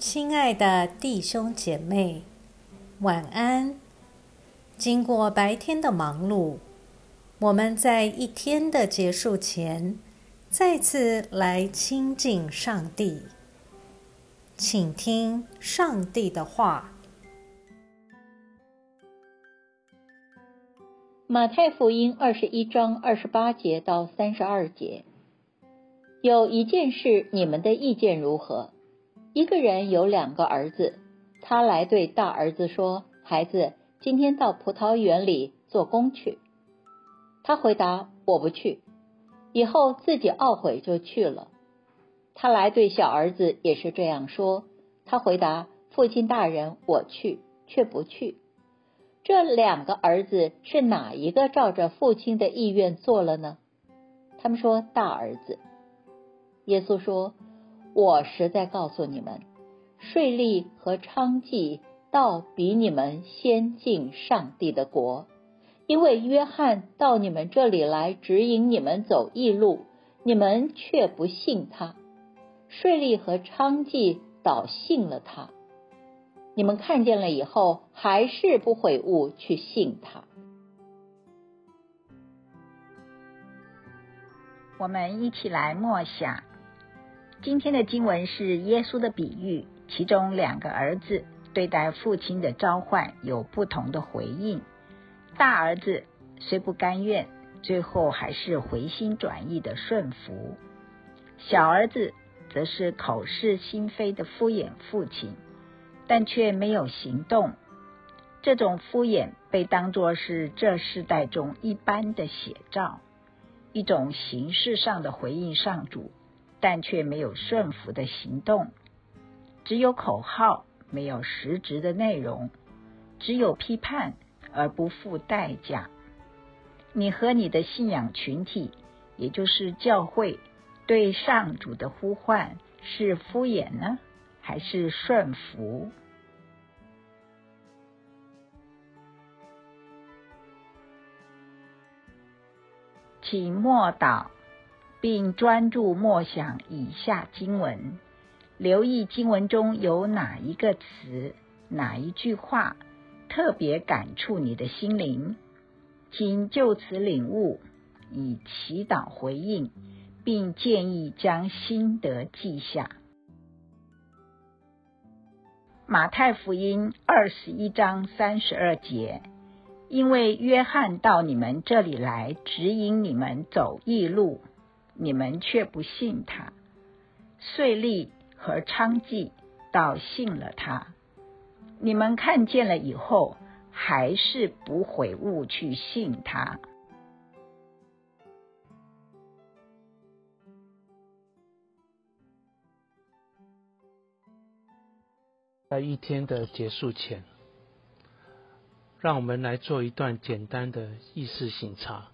亲爱的弟兄姐妹，晚安。经过白天的忙碌，我们在一天的结束前，再次来亲近上帝，请听上帝的话。马太福音二十一章二十八节到三十二节，有一件事，你们的意见如何？一个人有两个儿子，他来对大儿子说：“孩子，今天到葡萄园里做工去。”他回答：“我不去。”以后自己懊悔就去了。他来对小儿子也是这样说，他回答：“父亲大人，我去，却不去。”这两个儿子是哪一个照着父亲的意愿做了呢？他们说大儿子。耶稣说：“我实在告诉你们，税吏和娼妓倒比你们先进上帝的国，因为约翰到你们这里来指引你们走义路，你们却不信他；税吏和娼妓倒信了他。”你们看见了以后，还是不悔悟去信他。我们一起来默想今天的经文是耶稣的比喻，其中两个儿子对待父亲的召唤有不同的回应。大儿子虽不甘愿，最后还是回心转意的顺服；小儿子则是口是心非的敷衍父亲。但却没有行动，这种敷衍被当作是这世代中一般的写照，一种形式上的回应上主，但却没有顺服的行动，只有口号，没有实质的内容，只有批判而不付代价。你和你的信仰群体，也就是教会，对上主的呼唤是敷衍呢？还是顺服，请默祷，并专注默想以下经文，留意经文中有哪一个词、哪一句话特别感触你的心灵，请就此领悟，以祈祷回应，并建议将心得记下。马太福音二十一章三十二节，因为约翰到你们这里来指引你们走义路，你们却不信他；税吏和娼妓倒信了他。你们看见了以后，还是不悔悟去信他。在一天的结束前，让我们来做一段简单的意识醒察。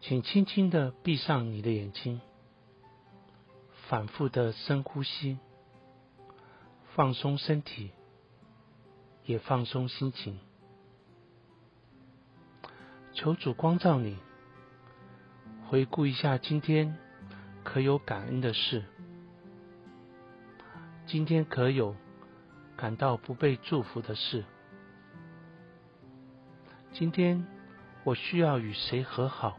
请轻轻的闭上你的眼睛，反复的深呼吸，放松身体，也放松心情。求主光照你，回顾一下今天可有感恩的事。今天可有感到不被祝福的事？今天我需要与谁和好？